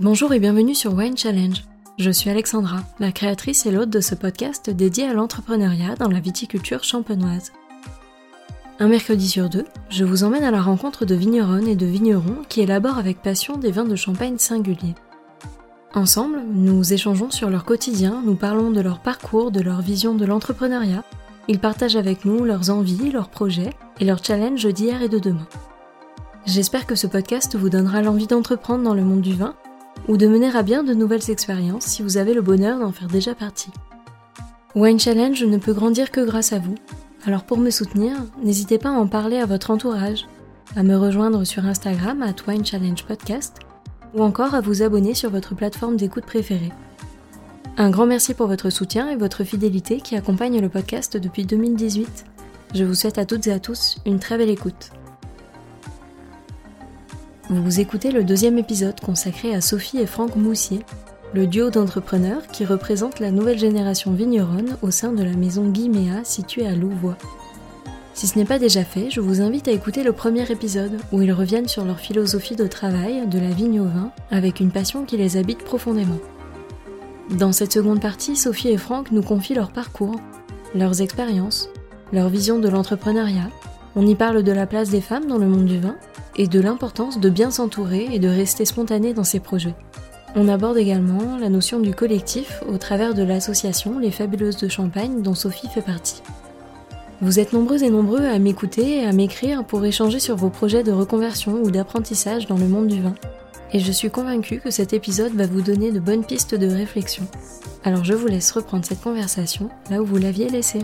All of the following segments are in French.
Bonjour et bienvenue sur Wine Challenge. Je suis Alexandra, la créatrice et l'hôte de ce podcast dédié à l'entrepreneuriat dans la viticulture champenoise. Un mercredi sur deux, je vous emmène à la rencontre de vigneronnes et de vignerons qui élaborent avec passion des vins de champagne singuliers. Ensemble, nous échangeons sur leur quotidien, nous parlons de leur parcours, de leur vision de l'entrepreneuriat. Ils partagent avec nous leurs envies, leurs projets et leurs challenges d'hier et de demain. J'espère que ce podcast vous donnera l'envie d'entreprendre dans le monde du vin ou de mener à bien de nouvelles expériences si vous avez le bonheur d'en faire déjà partie. Wine Challenge ne peut grandir que grâce à vous, alors pour me soutenir, n'hésitez pas à en parler à votre entourage, à me rejoindre sur Instagram à Wine Challenge Podcast ou encore à vous abonner sur votre plateforme d'écoute préférée. Un grand merci pour votre soutien et votre fidélité qui accompagne le podcast depuis 2018. Je vous souhaite à toutes et à tous une très belle écoute. Vous écoutez le deuxième épisode consacré à Sophie et Franck Moussier, le duo d'entrepreneurs qui représente la nouvelle génération vigneronne au sein de la maison Guiméa située à Louvois. Si ce n'est pas déjà fait, je vous invite à écouter le premier épisode où ils reviennent sur leur philosophie de travail, de la vigne au vin, avec une passion qui les habite profondément. Dans cette seconde partie, Sophie et Franck nous confient leur parcours, leurs expériences, leur vision de l'entrepreneuriat. On y parle de la place des femmes dans le monde du vin et de l'importance de bien s'entourer et de rester spontané dans ses projets. On aborde également la notion du collectif au travers de l'association Les Fabuleuses de Champagne dont Sophie fait partie. Vous êtes nombreux et nombreux à m'écouter et à m'écrire pour échanger sur vos projets de reconversion ou d'apprentissage dans le monde du vin. Et je suis convaincue que cet épisode va vous donner de bonnes pistes de réflexion. Alors je vous laisse reprendre cette conversation là où vous l'aviez laissée.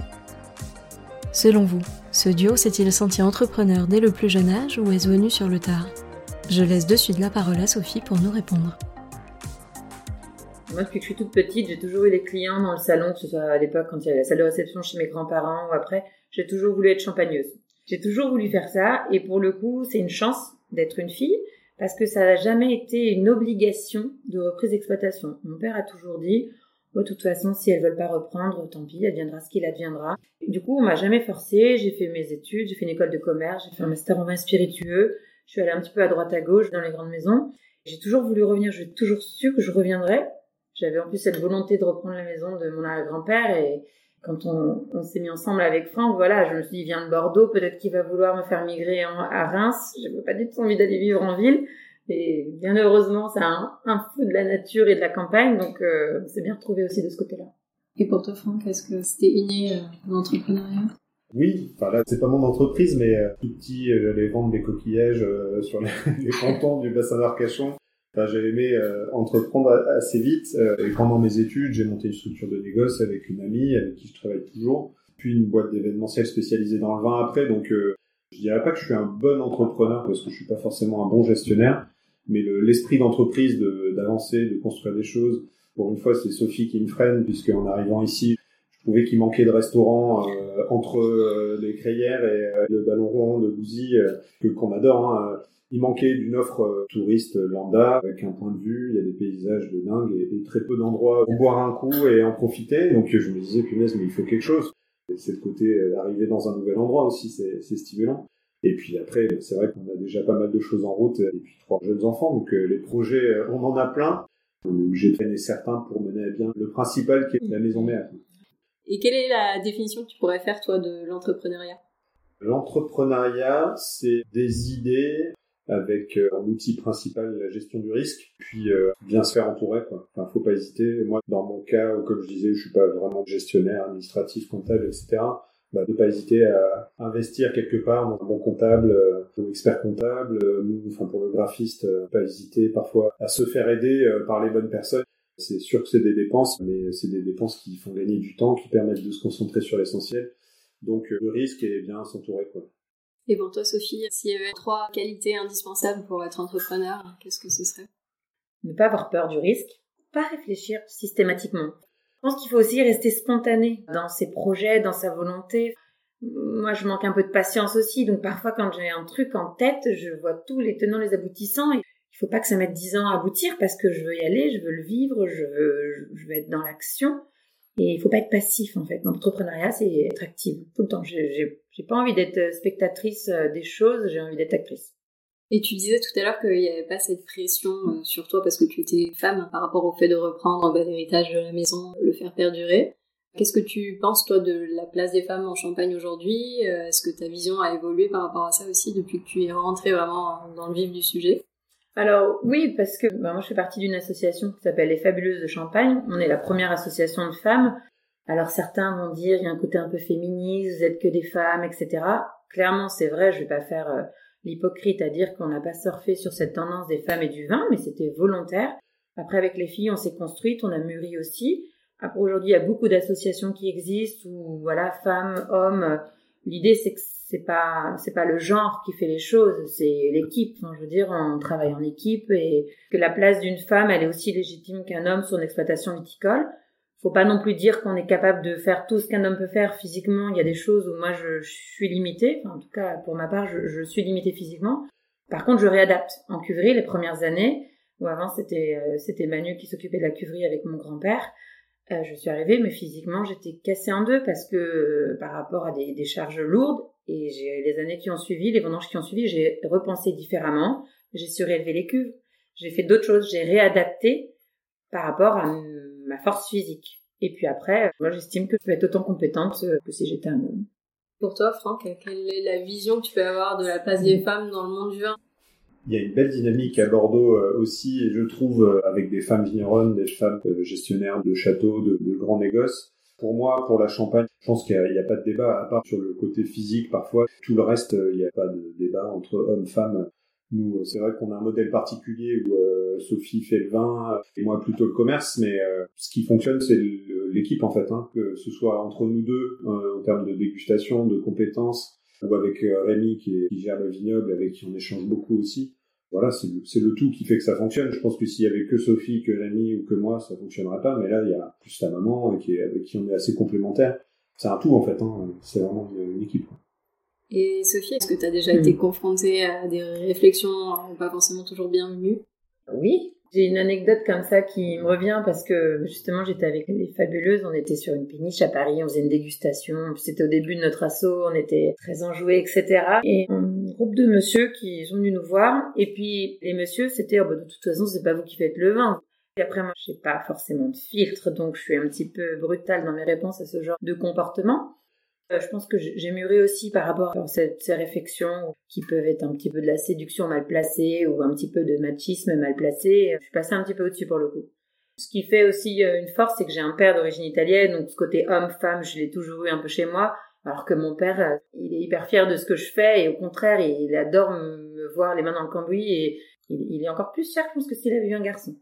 Selon vous, ce duo s'est-il senti entrepreneur dès le plus jeune âge ou est-ce venu sur le tard? Je laisse de suite la parole à Sophie pour nous répondre. Moi, depuis que je suis toute petite, j'ai toujours eu les clients dans le salon, que ce soit à l'époque quand il y avait la salle de réception chez mes grands-parents ou après, j'ai toujours voulu être champagneuse. J'ai toujours voulu faire ça et pour le coup, c'est une chance d'être une fille parce que ça n'a jamais été une obligation de reprise d'exploitation. Mon père a toujours dit, de toute façon, si elles veulent pas reprendre, tant pis, adviendra ce qu'il adviendra. Du coup, on m'a jamais forcé. J'ai fait mes études, j'ai fait une école de commerce, j'ai fait un master en vin spiritueux. Je suis allée un petit peu à droite à gauche dans les grandes maisons. J'ai toujours voulu revenir. J'ai toujours su que je reviendrais. J'avais en plus cette volonté de reprendre la maison de mon grand-père et quand on, s'est mis ensemble avec Franck, voilà, je me suis dit, il vient de Bordeaux, peut-être qu'il va vouloir me faire migrer à Reims. Je n'avais pas du tout envie d'aller vivre en ville. Et bien heureusement, ça a un, un feu de la nature et de la campagne, donc euh, on s'est bien retrouvé aussi de ce côté-là. Et pour toi, Franck, est-ce que c'était inné euh, l'entrepreneuriat? Oui, enfin là, c'est pas mon entreprise, mais euh, tout petit, euh, j'allais vendre des coquillages euh, sur les, les pontons du bassin d'Arcachon. Enfin, j'ai aimé euh, entreprendre assez vite. et pendant mes études, j'ai monté une structure de négoce avec une amie avec qui je travaille toujours. Puis une boîte d'événementiel spécialisée dans le vin après. Donc, je dirais pas que je suis un bon entrepreneur parce que je suis pas forcément un bon gestionnaire mais l'esprit d'entreprise d'avancer, de, construire des choses. Pour une fois, c'est Sophie qui me freine, puisque en arrivant ici, je trouvais qu'il manquait de restaurants euh, entre euh, les Crayères et euh, le Ballon Rond de Bouzy, que qu'on adore. Hein. Il manquait d'une offre touriste lambda, avec un point de vue, il y a des paysages de dingue et, et très peu d'endroits où boire un coup et en profiter. Donc je me disais, punaise, mais il faut quelque chose. C'est le côté d'arriver dans un nouvel endroit aussi, c'est stimulant. Et puis après, c'est vrai qu'on a déjà pas mal de choses en route, et puis trois jeunes enfants, donc euh, les projets, euh, on en a plein. J'ai traîné certains pour mener à bien le principal qui est la maison mère. Et quelle est la définition que tu pourrais faire, toi, de l'entrepreneuriat? L'entrepreneuriat, c'est des idées avec euh, un outil principal la gestion du risque, puis bien se faire entourer. Quoi. Enfin, faut pas hésiter. Moi, dans mon cas, comme je disais, je suis pas vraiment gestionnaire, administratif, comptable, etc bah, ne pas hésiter à investir quelque part dans un bon comptable euh, ou expert comptable, euh, enfin pour le graphiste, euh, pas hésiter parfois à se faire aider euh, par les bonnes personnes. C'est sûr que c'est des dépenses, mais c'est des dépenses qui font gagner du temps, qui permettent de se concentrer sur l'essentiel. Donc le risque est bien s'entourer quoi. Et pour toi Sophie, s'il y avait trois qualités indispensables pour être entrepreneur, qu'est-ce que ce serait? Ne pas avoir peur du risque, pas réfléchir systématiquement. Je pense qu'il faut aussi rester spontané dans ses projets, dans sa volonté. Moi, je manque un peu de patience aussi, donc parfois quand j'ai un truc en tête, je vois tous les tenants, les aboutissants, et il faut pas que ça mette dix ans à aboutir parce que je veux y aller, je veux le vivre, je veux, je veux être dans l'action. Et il faut pas être passif en fait. L'entrepreneuriat, c'est être active tout le temps. J'ai pas envie d'être spectatrice euh, des choses, j'ai envie d'être actrice. Et tu disais tout à l'heure qu'il n'y avait pas cette pression euh, sur toi parce que tu étais femme par rapport au fait de reprendre bah, l'héritage de la maison, le faire perdurer. Qu'est-ce que tu penses toi de la place des femmes en Champagne aujourd'hui? Euh, Est-ce que ta vision a évolué par rapport à ça aussi depuis que tu es rentrée vraiment dans le vif du sujet? Alors oui, parce que bah, moi je fais partie d'une association qui s'appelle Les Fabuleuses de Champagne. On est la première association de femmes. Alors certains vont dire il y a un côté un peu féministe, vous êtes que des femmes, etc. Clairement c'est vrai, je vais pas faire euh, l'hypocrite à dire qu'on n'a pas surfé sur cette tendance des femmes et du vin, mais c'était volontaire. Après avec les filles on s'est construite, on a mûri aussi. Aujourd'hui il y a beaucoup d'associations qui existent où voilà femmes, hommes. L'idée c'est que c'est pas c'est pas le genre qui fait les choses, c'est l'équipe. je veux dire, on travaille en équipe et que la place d'une femme, elle est aussi légitime qu'un homme sur une exploitation viticole. Faut pas non plus dire qu'on est capable de faire tout ce qu'un homme peut faire physiquement. Il y a des choses où moi je, suis limitée. en tout cas, pour ma part, je, suis limitée physiquement. Par contre, je réadapte. En cuverie, les premières années, où avant c'était euh, c'était Manu qui s'occupait de la cuverie avec mon grand-père. Euh, je suis arrivée, mais physiquement, j'étais cassée en deux parce que euh, par rapport à des, des charges lourdes, et j'ai les années qui ont suivi, les vendanges qui ont suivi, j'ai repensé différemment, j'ai surélevé les cuves, j'ai fait d'autres choses, j'ai réadapté par rapport à ma force physique. Et puis après, moi j'estime que je peux être autant compétente que si j'étais un homme. Pour toi, Franck, quelle est la vision que tu peux avoir de la place des femmes dans le monde du vin? Il y a une belle dynamique à Bordeaux euh, aussi, je trouve, euh, avec des femmes vigneronnes, des femmes euh, gestionnaires de châteaux, de, grands négoces, pour moi, pour la Champagne, je pense qu'il n'y a, pas de débat, à part sur le côté physique parfois. Tout le reste, il n'y a pas de débat entre hommes, femmes. Nous, c'est vrai qu'on a un modèle particulier où Sophie fait le vin et moi plutôt le commerce, mais ce qui fonctionne, c'est l'équipe en fait, hein, que ce soit entre nous deux en termes de dégustation, de compétences, ou avec Rémi qui, qui, gère le vignoble, avec qui on échange beaucoup aussi voilà, c'est le, tout qui fait que ça fonctionne. Je pense que s'il y avait que Sophie, que Rémi ou que moi, ça fonctionnerait pas. Mais là, il y a plus ta maman qui est, avec qui on est assez complémentaires. C'est un tout en fait. Hein. C'est vraiment une, équipe. Et Sophie, est-ce que tu as déjà été confrontée à des réflexions pas forcément toujours bienvenues Oui, j'ai une anecdote comme ça qui me revient parce que justement j'étais avec les fabuleuses, on était sur une péniche à Paris, on faisait une dégustation, c'était au début de notre assaut, on était très enjoués, etc. Et un groupe de monsieur qui sont venus nous voir, et puis les messieurs c'était oh bah, de toute façon c'est pas vous qui faites le vin. Et après moi j'ai pas forcément de filtre, donc je suis un petit peu brutale dans mes réponses à ce genre de comportement. Euh, je pense que j'ai mûri aussi par rapport à ces, réflexions qui peuvent être un petit peu de la séduction mal placée ou un petit peu de machisme mal placé. Je suis passée un petit peu au-dessus pour le coup. Ce qui fait aussi euh, une force, c'est que j'ai un père d'origine italienne, donc ce côté homme-femme, je l'ai toujours eu un peu chez moi, alors que mon père, euh, il est hyper fier de ce que je fais et au contraire, il adore me voir les mains dans le cambouis et il est encore plus fier, je pense, que s'il avait eu un garçon.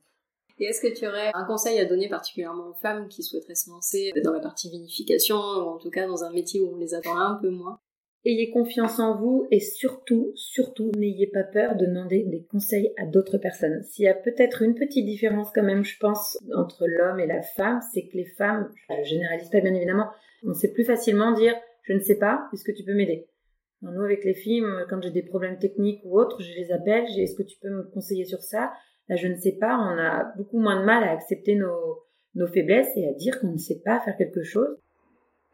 Et est-ce que tu aurais un conseil à donner particulièrement aux femmes qui souhaiteraient se lancer dans la partie vinification ou en tout cas dans un métier où on les attend un peu moins? Ayez confiance en vous et surtout, surtout, n'ayez pas peur de demander des conseils à d'autres personnes. S'il y a peut-être une petite différence quand même, je pense, entre l'homme et la femme, c'est que les femmes, je généralise pas bien évidemment, on sait plus facilement dire je ne sais pas, est-ce que tu peux m'aider? Nous, avec les filles, quand j'ai des problèmes techniques ou autres, je les appelle, est-ce que tu peux me conseiller sur ça? Là, je ne sais pas, on a beaucoup moins de mal à accepter nos, nos faiblesses et à dire qu'on ne sait pas faire quelque chose.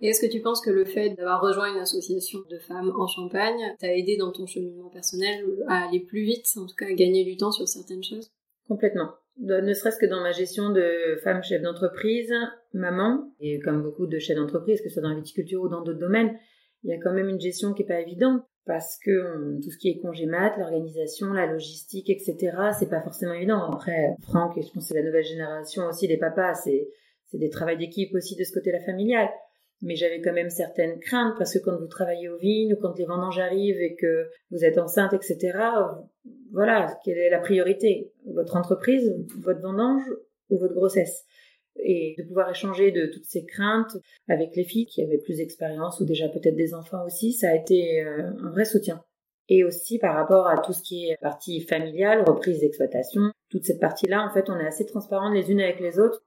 Et est-ce que tu penses que le fait d'avoir rejoint une association de femmes en Champagne t'a aidé dans ton cheminement personnel à aller plus vite, en tout cas à gagner du temps sur certaines choses? Complètement. Ne serait-ce que dans ma gestion de femme chef d'entreprise, maman, et comme beaucoup de chefs d'entreprise, que ce soit dans la viticulture ou dans d'autres domaines, il y a quand même une gestion qui est pas évidente parce que tout ce qui est congé mat, l'organisation, la logistique, etc., c'est pas forcément évident. Après, Franck, je pense c'est la nouvelle génération aussi des papas, c'est c'est des travails d'équipe aussi de ce côté-là familial. Mais j'avais quand même certaines craintes parce que quand vous travaillez aux vignes ou quand les vendanges arrivent et que vous êtes enceinte, etc., voilà, quelle est la priorité? Votre entreprise, votre vendange ou votre grossesse? Et de pouvoir échanger de toutes ces craintes avec les filles qui avaient plus d'expérience ou déjà peut-être des enfants aussi, ça a été euh, un vrai soutien. Et aussi par rapport à tout ce qui est partie familiale, reprise d'exploitation, toute cette partie-là, en fait, on est assez transparentes les unes avec les autres.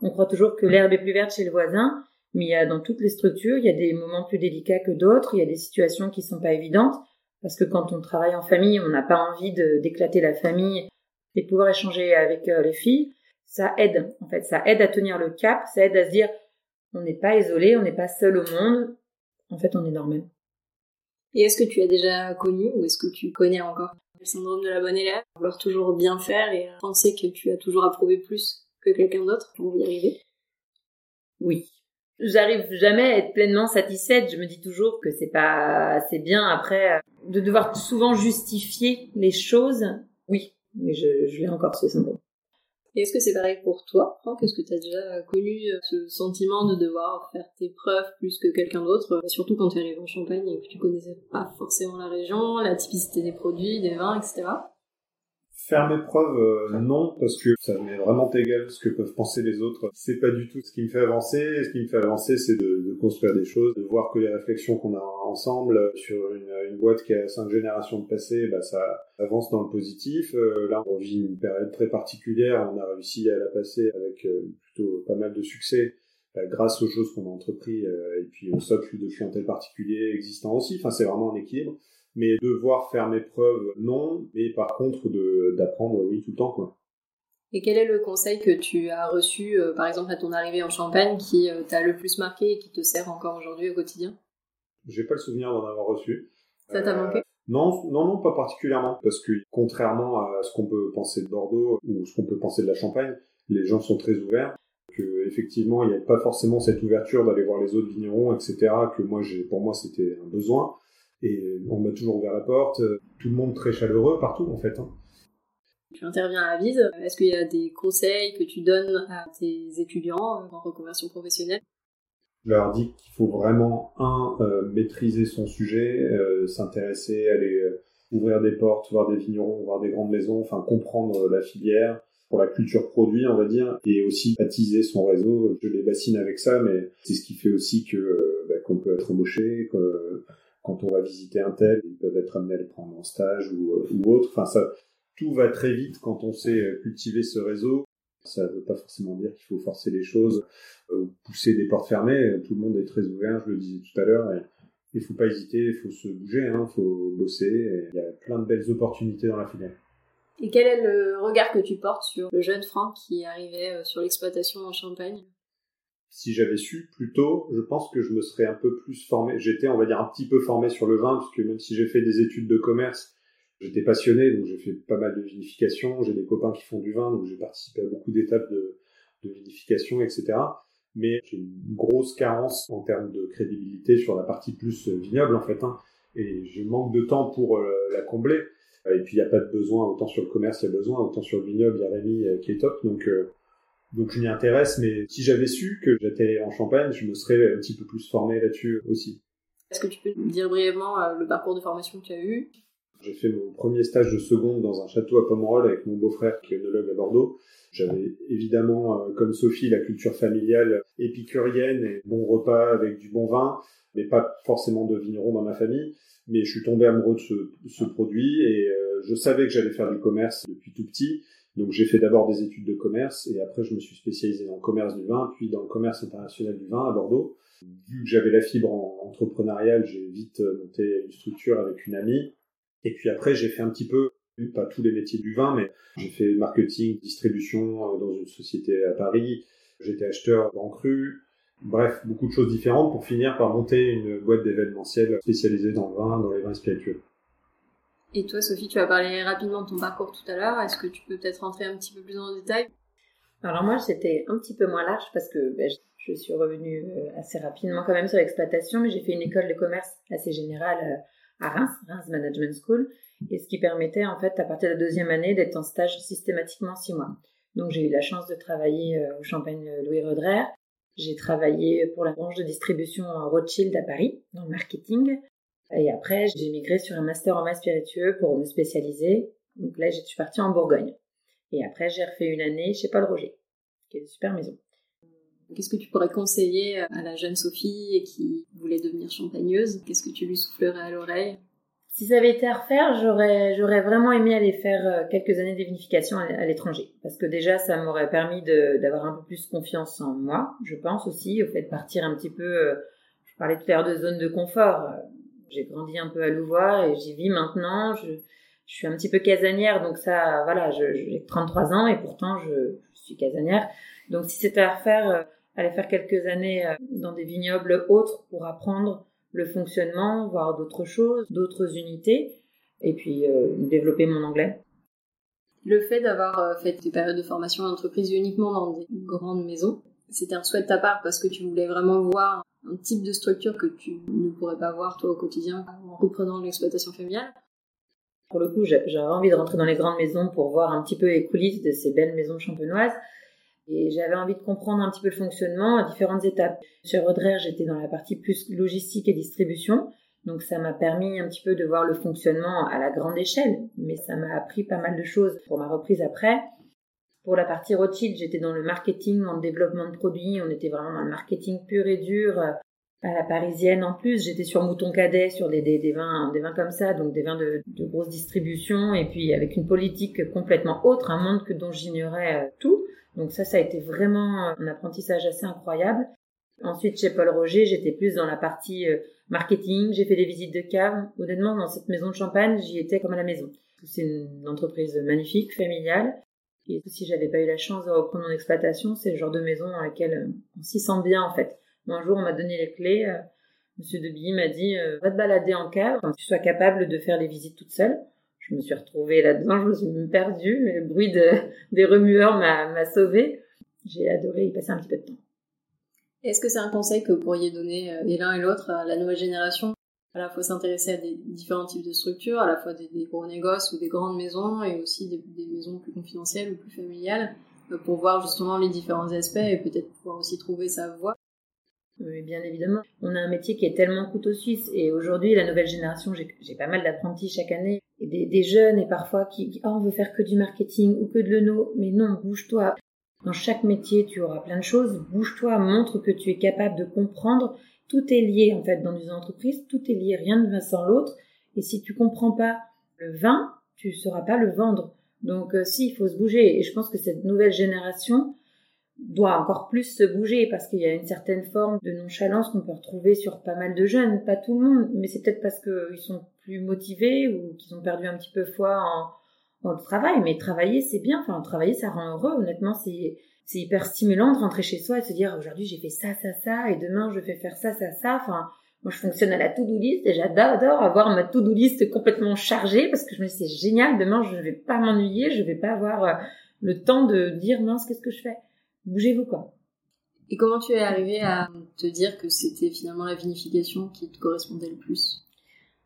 On croit toujours que l'herbe est plus verte chez le voisin, mais il y a dans toutes les structures, il y a des moments plus délicats que d'autres, il y a des situations qui sont pas évidentes, parce que quand on travaille en famille, on n'a pas envie d'éclater la famille et de pouvoir échanger avec euh, les filles ça aide, en fait, ça aide à tenir le cap, ça aide à se dire, on n'est pas isolé, on n'est pas seul au monde, en fait, on est normal. Et est-ce que tu as déjà connu ou est-ce que tu connais encore le syndrome de la bonne élève? Vouloir toujours bien faire et penser que tu as toujours approuvé plus que quelqu'un d'autre pour y arriver? Oui. J'arrive jamais à être pleinement satisfaite. Je me dis toujours que c'est pas assez bien après euh, de devoir souvent justifier les choses. Oui, mais je, je l'ai encore ce syndrome. Et est-ce que c'est pareil pour toi, Franck? Est-ce que tu as déjà connu euh, ce sentiment de devoir faire tes preuves plus que quelqu'un d'autre, euh, surtout quand tu arrives en Champagne et que tu connaissais pas forcément la région, la typicité des produits, des vins, etc. Faire mes preuves, euh, non, parce que ça m'est vraiment égal ce que peuvent penser les autres. C'est pas du tout ce qui me fait avancer. Ce qui me fait avancer, c'est de, de, construire des choses, de voir que les réflexions qu'on a ensemble sur une, une, boîte qui a cinq générations de passé, bah, ça avance dans le positif. Euh, là, on vit une période très particulière. On a réussi à la passer avec euh, plutôt pas mal de succès grâce aux choses qu'on a entrepris et puis au socle de clientèle particulier existant aussi. Enfin, c'est vraiment un équilibre mais devoir faire mes preuves, non, mais par contre d'apprendre, oui, tout le temps, quoi. Et quel est le conseil que tu as reçu, euh, par exemple, à ton arrivée en Champagne, qui euh, t'a le plus marqué et qui te sert encore aujourd'hui au quotidien? J'ai pas le souvenir d'en avoir reçu. Ça t'a manqué? euh, non, non, non, pas particulièrement, parce que contrairement à ce qu'on peut penser de Bordeaux ou ce qu'on peut penser de la Champagne, les gens sont très ouverts. Que effectivement, il n'y a pas forcément cette ouverture d'aller voir les autres vignerons, etc. Que moi, j'ai, pour moi, c'était un besoin. Et on m'a toujours ouvert la porte. Tout le monde très chaleureux partout, en fait. Hein. Tu interviens à Vise. Est-ce qu'il y a des conseils que tu donnes à tes étudiants en reconversion professionnelle? Je leur dis qu'il faut vraiment, un, euh, maîtriser son sujet, euh, s'intéresser, aller euh, ouvrir des portes, voir des vignerons, voir des grandes maisons, enfin comprendre la filière pour la culture produit, on va dire, et aussi attiser son réseau. Je les bassine avec ça, mais c'est ce qui fait aussi que bah, qu'on peut être embauché, que quand on va visiter un tel, ils peuvent être amenés à le prendre en stage ou, euh, autre. Enfin, ça, tout va très vite quand on sait euh, cultiver ce réseau. Ça ne veut pas forcément dire qu'il faut forcer les choses euh, ou pousser des portes fermées. Tout le monde est très ouvert, je le disais tout à l'heure. Il faut pas hésiter, il faut se bouger, il hein, faut bosser. Il y a plein de belles opportunités dans la filière. Et quel est le regard que tu portes sur le jeune Franck qui arrivait sur l'exploitation en Champagne? Si j'avais su plus tôt, je pense que je me serais un peu plus formé. J'étais, on va dire, un petit peu formé sur le vin, puisque même si j'ai fait des études de commerce, j'étais passionné, donc j'ai fait pas mal de vinification. J'ai des copains qui font du vin, donc j'ai participé à beaucoup d'étapes de, vinification, etc. Mais j'ai une grosse carence en termes de crédibilité sur la partie plus vignoble, en fait. Hein, et je manque de temps pour euh, la combler. Et puis il n'y a pas de besoin, autant sur le commerce il y a besoin, autant sur le vignoble il y a Rémi euh, qui est top. Donc euh, donc je m'y intéresse, mais si j'avais su que j'atterrirais en Champagne, je me serais un petit peu plus formé là-dessus aussi. Est-ce que tu peux me dire brièvement euh, le parcours de formation que tu as eu? J'ai fait mon premier stage de seconde dans un château à Pomerol avec mon beau-frère qui est œnologue à Bordeaux. J'avais évidemment, euh, comme Sophie, la culture familiale épicurienne et bon repas avec du bon vin, mais pas forcément de vigneron dans ma famille. Mais je suis tombé amoureux de ce, produit et euh, je savais que j'allais faire du commerce depuis tout petit. Donc j'ai fait d'abord des études de commerce et après je me suis spécialisé dans le commerce du vin, puis dans le commerce international du vin à Bordeaux. Vu que j'avais la fibre entrepreneuriale, j'ai vite euh, monté une structure avec une amie. Et puis après j'ai fait un petit peu, pas tous les métiers du vin, mais j'ai fait marketing, distribution euh, dans une société à Paris. J'étais acheteur grand cru. Bref, beaucoup de choses différentes pour finir par monter une boîte d'événementiel spécialisée dans le vin, dans les vins spiritueux. Et toi, Sophie, tu as parlé rapidement de ton parcours tout à l'heure. Est-ce que tu peux peut-être rentrer un petit peu plus en détail? Alors moi, c'était un petit peu moins large parce que ben, je suis revenue euh, assez rapidement quand même sur l'exploitation, mais j'ai fait une école de commerce assez générale euh, à Reims, Reims Management School, et ce qui permettait en fait à partir de la deuxième année d'être en stage systématiquement six mois. Donc j'ai eu la chance de travailler euh, au Champagne Louis Roderer. J'ai travaillé pour la branche de distribution Rothschild à Paris, dans le marketing. Et après, j'ai migré sur un master en vin spiritueux pour me spécialiser. Donc là, je suis partie en Bourgogne. Et après, j'ai refait une année chez Paul Roger, qui est une super maison. Qu'est-ce que tu pourrais conseiller à la jeune Sophie qui voulait devenir champagneuse? Qu'est-ce que tu lui soufflerais à l'oreille? Si ça avait été à refaire, j'aurais, j'aurais vraiment aimé aller faire euh, quelques années de vinification à l'étranger. Parce que déjà, ça m'aurait permis d'avoir un peu plus confiance en moi, je pense aussi, au fait de partir un petit peu, euh, je parlais tout à l'heure de zone de confort j'ai grandi un peu à Louvois et j'y vis maintenant. Je, suis un petit peu casanière, donc ça, voilà, j'ai 33 ans et pourtant je, suis casanière. Donc si c'était à refaire, euh, aller faire quelques années euh, dans des vignobles autres pour apprendre le fonctionnement, voir d'autres choses, d'autres unités, et puis développer mon anglais. Le fait d'avoir fait tes périodes de formation d'entreprise uniquement dans des grandes maisons, c'était un souhait de ta part parce que tu voulais vraiment voir un type de structure que tu ne pourrais pas voir toi au quotidien en reprenant l'exploitation familiale? Pour le coup, j'avais envie de rentrer dans les grandes maisons pour voir un petit peu les coulisses de ces belles maisons champenoises. Et j'avais envie de comprendre un petit peu le fonctionnement à différentes étapes. Sur Rodrer, j'étais dans la partie plus logistique et distribution. Donc ça m'a permis un petit peu de voir le fonctionnement à la grande échelle. Mais ça m'a appris pas mal de choses pour ma reprise après. Pour la partie Rothschild, j'étais dans le marketing, en développement de produits. On était vraiment dans le marketing pur et dur. Euh, à la parisienne en plus, j'étais sur Mouton Cadet, sur des, des, vins, des vins comme ça, donc des vins de, de grosse distribution, et puis avec une politique complètement autre, un monde que dont j'ignorais euh, tout. Donc ça, ça a été vraiment un apprentissage assez incroyable. Ensuite, chez Paul Roger, j'étais plus dans la partie euh, marketing. J'ai fait des visites de cave. Honnêtement, dans cette maison de champagne, j'y étais comme à la maison. C'est une entreprise magnifique, familiale. Et si j'avais pas eu la chance de reprendre mon exploitation, c'est le genre de maison dans laquelle euh, on s'y sent bien en fait. Un jour, on m'a donné les clés. Euh, Monsieur Debilly m'a dit euh, va te balader en cave, tu sois capable de faire les visites toute seule. Je me suis retrouvée là-dedans, je me suis perdue, mais le bruit de, des remueurs m'a, sauvée. J'ai adoré y passer un petit peu de temps. Est-ce que c'est un conseil que vous pourriez donner et l'un et l'autre à la nouvelle génération? À la fois s'intéresser à des différents types de structures, à la fois des, gros négoces ou des grandes maisons, et aussi des, maisons plus confidentielles ou plus familiales, euh, pour voir justement les différents aspects et peut-être pouvoir aussi trouver sa voie. Oui, bien évidemment. On a un métier qui est tellement couteau suisse, et aujourd'hui, la nouvelle génération, j'ai pas mal d'apprentis chaque année, et des, jeunes, et parfois qui, oh, on veut faire que du marketing ou que de l'ENO, mais non, bouge-toi. Dans chaque métier, tu auras plein de choses. Bouge-toi, montre que tu es capable de comprendre tout est lié en fait dans une entreprise, tout est lié, rien ne va sans l'autre. Et si tu comprends pas le vin, tu sauras pas le vendre. Donc euh, si, il faut se bouger. Et je pense que cette nouvelle génération doit encore plus se bouger parce qu'il y a une certaine forme de nonchalance qu'on peut retrouver sur pas mal de jeunes, pas tout le monde, mais c'est peut-être parce qu'ils sont plus motivés ou qu'ils ont perdu un petit peu foi en, en travail. Mais travailler, c'est bien. Enfin, travailler, ça rend heureux. Honnêtement, c'est c'est hyper stimulant de rentrer chez soi et de se dire aujourd'hui j'ai fait ça, ça, ça, et demain je vais faire ça, ça, ça. Enfin, moi je fonctionne à la to-do list et j'adore avoir ma to-do list complètement chargée parce que je me dis c'est génial, demain je ne vais pas m'ennuyer, je vais pas avoir euh, le temps de dire mince qu'est-ce que je fais? Bougez-vous quoi. Et comment tu es arrivé à te dire que c'était finalement la vinification qui te correspondait le plus?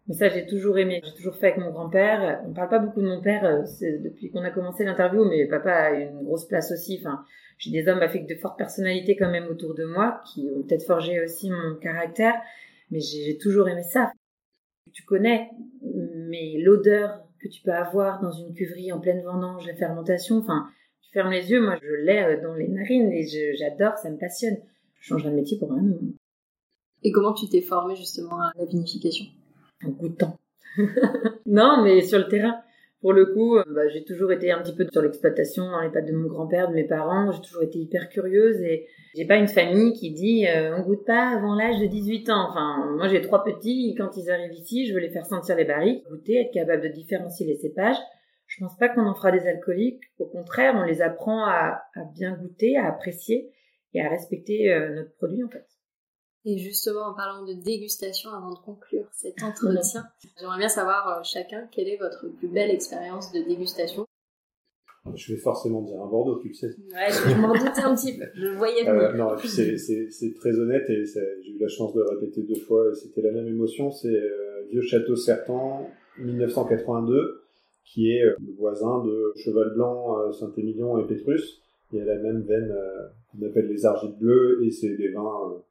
Mais ça, j'ai toujours aimé. J'ai toujours fait avec mon grand-père. On parle pas beaucoup de mon père euh, depuis qu'on a commencé l'interview, mais papa a une grosse place aussi. Enfin, j'ai des hommes avec de fortes personnalités quand même autour de moi qui ont peut-être forgé aussi mon caractère, mais j'ai toujours aimé ça. Tu connais, mais l'odeur que tu peux avoir dans une cuverie en pleine vendange, la fermentation, enfin, tu fermes les yeux, moi je l'ai euh, dans les narines et j'adore, ça me passionne. Je changerai de métier pour rien. Et comment tu t'es formé justement à la vinification? En goûtant. non, mais sur le terrain. Pour le coup, euh, bah, j'ai toujours été un petit peu sur l'exploitation dans les pattes de mon grand-père, de mes parents. J'ai toujours été hyper curieuse et j'ai pas une famille qui dit euh, on goûte pas avant l'âge de 18 ans. Enfin, moi j'ai trois petits, quand ils arrivent ici, je veux les faire sentir les barriques, goûter, être capable de différencier les cépages. Je pense pas qu'on en fera des alcooliques. Au contraire, on les apprend à, bien goûter, à apprécier et à respecter euh, notre produit en fait. Et justement, en parlant de dégustation, avant de conclure cet entretien, j'aimerais bien savoir euh, chacun quelle est votre plus belle expérience de dégustation? Je vais forcément dire un Bordeaux, tu le sais. Ouais, je, m'en doutais un petit peu. Je voyais euh, non, c'est très honnête et j'ai eu la chance de le répéter deux fois c'était la même émotion. C'est euh, Vieux Château Sertan, 1982, qui est le voisin de Cheval Blanc, Saint-Émilion et Pétrus. Il y a la même veine qu'on appelle les argites bleues et c'est des vins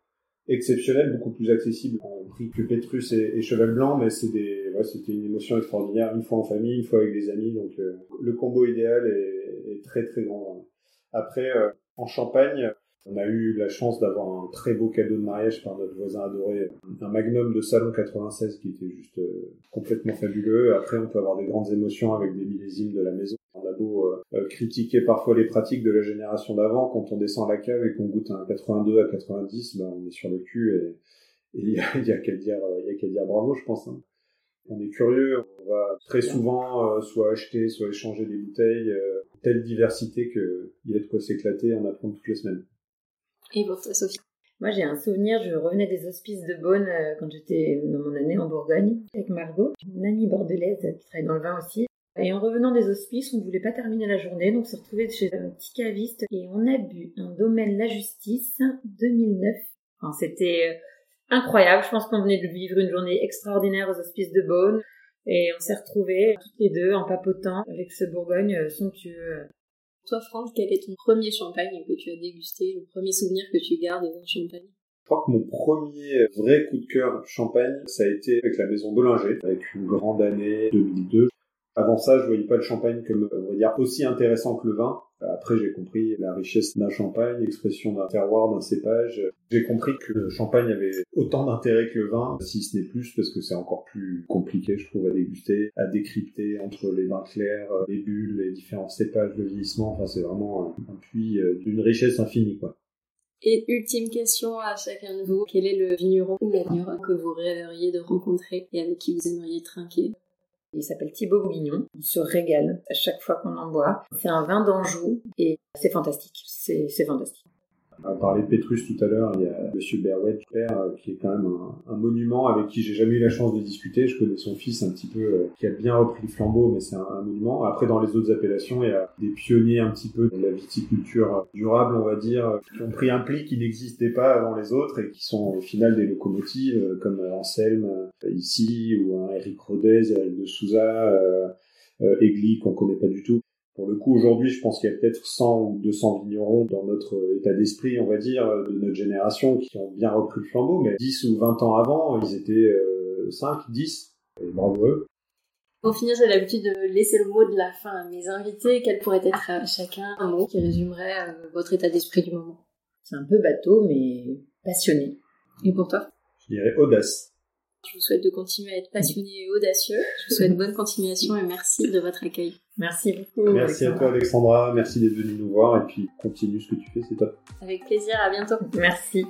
exceptionnel, beaucoup plus accessible en prix que Petrus et, Cheval Blanc, mais c'est des, ouais, c'était une émotion extraordinaire, une fois en famille, une fois avec des amis, donc euh, le combo idéal est, très très grand. Après, euh, en Champagne, on a eu la chance d'avoir un très beau cadeau de mariage par notre voisin adoré, un Magnum de Salon 96 qui était juste euh, complètement fabuleux. Après, on peut avoir des grandes émotions avec des millésimes de la maison. On beau euh, critiquer parfois les pratiques de la génération d'avant, quand on descend à la cave et qu'on goûte un 82 à 90, ben, on est sur le cul et il y a, a qu'à dire, il y a qu'à dire bravo, je pense. Hein. On est curieux, on va très souvent soit acheter, soit échanger des bouteilles, telle diversité qu'il y a de quoi s'éclater en apprendre toutes les semaines. Et pour toi, Sophie Moi, j'ai un souvenir, je revenais des hospices de Beaune euh, quand j'étais dans mon année en Bourgogne avec Margot, une amie bordelaise qui travaille dans le vin aussi. Et en revenant des hospices, on ne voulait pas terminer la journée, donc on s'est retrouvé chez un petit caviste et on a bu un domaine La Justice 2009. Enfin, c'était euh, incroyable. Je pense qu'on venait de vivre une journée extraordinaire aux hospices de Beaune. Et on s'est retrouvés toutes les deux en papotant avec ce Bourgogne euh, somptueux. Toi, Franck, quel est ton premier champagne que tu as dégusté, le premier souvenir que tu gardes d'un champagne? Je crois que mon premier vrai coup de cœur champagne, ça a été avec la maison Bollinger, avec une grande année 2002. Avant ça, je voyais pas le champagne comme, on va dire, aussi intéressant que le vin. Après, j'ai compris la richesse d'un champagne, l'expression d'un terroir, d'un cépage. J'ai compris que le champagne avait autant d'intérêt que le vin, si ce n'est plus, parce que c'est encore plus compliqué, je trouve, à déguster, à décrypter entre les vins clairs, les bulles, les différents cépages de vieillissement. Enfin, c'est vraiment un, puits euh, d'une richesse infinie, quoi. Et ultime question à chacun de vous, quel est le vigneron ou la vigneronne que vous rêveriez de rencontrer et avec qui vous aimeriez trinquer? Il s'appelle Thibaut Bourguignon. On se régale à chaque fois qu'on en boit. C'est un vin d'Anjou et c'est fantastique. C'est fantastique. On parlé de Pétrus tout à l'heure, il y a Monsieur Berwet, père, euh, qui est quand même un, monument avec qui j'ai jamais eu la chance de discuter. Je connais son fils un petit peu, euh, qui a bien repris le flambeau, mais c'est un, monument. Après, dans les autres appellations, il y a des pionniers un petit peu de la viticulture durable, on va dire, qui ont pris un pli qui n'existait pas avant les autres et qui sont au final des locomotives, euh, comme Anselme ici, ou un Eric Rodez, Eric de Souza, euh, Egli qu'on connaît pas du tout. Pour le coup, aujourd'hui, je pense qu'il y a peut-être 100 ou 200 vignerons dans notre état d'esprit, on va dire, de notre génération, qui ont bien repris le flambeau, mais 10 ou 20 ans avant, ils étaient 5, euh, 10, et bravo eux. Pour finir, j'ai l'habitude de laisser le mot de la fin à mes invités. Quel pourrait être à chacun un mot qui résumerait euh, votre état d'esprit du moment? C'est un peu bateau, mais passionné. Et pour toi? Je dirais audace. Je vous souhaite de continuer à être passionné et audacieux. Je vous souhaite bonne continuation et merci de votre accueil. Merci beaucoup. Merci à toi Alexandra, merci d'être venue nous voir et puis continue ce que tu fais, c'est top. Avec plaisir, à bientôt. Merci.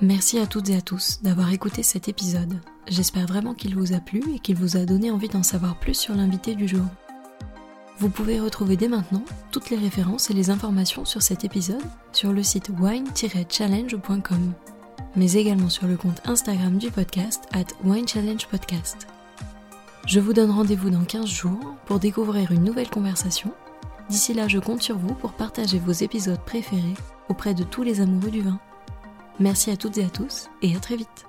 Merci à toutes et à tous d'avoir écouté cet épisode. J'espère vraiment qu'il vous a plu et qu'il vous a donné envie d'en savoir plus sur l'invité du jour. Vous pouvez retrouver dès maintenant toutes les références et les informations sur cet épisode sur le site wine-challenge.com mais également sur le compte Instagram du podcast at Wine Challenge Podcast. Je vous donne rendez-vous dans 15 jours pour découvrir une nouvelle conversation. D'ici là, je compte sur vous pour partager vos épisodes préférés auprès de tous les amoureux du vin. Merci à toutes et à tous et à très vite.